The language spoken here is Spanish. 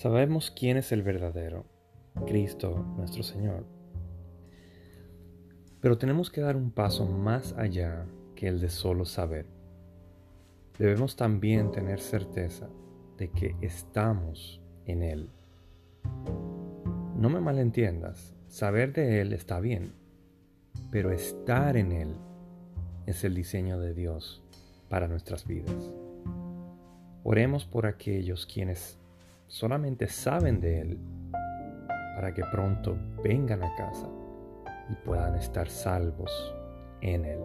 Sabemos quién es el verdadero, Cristo nuestro Señor. Pero tenemos que dar un paso más allá que el de solo saber. Debemos también tener certeza de que estamos en Él. No me malentiendas, saber de Él está bien, pero estar en Él es el diseño de Dios para nuestras vidas. Oremos por aquellos quienes solamente saben de Él para que pronto vengan a casa y puedan estar salvos en Él.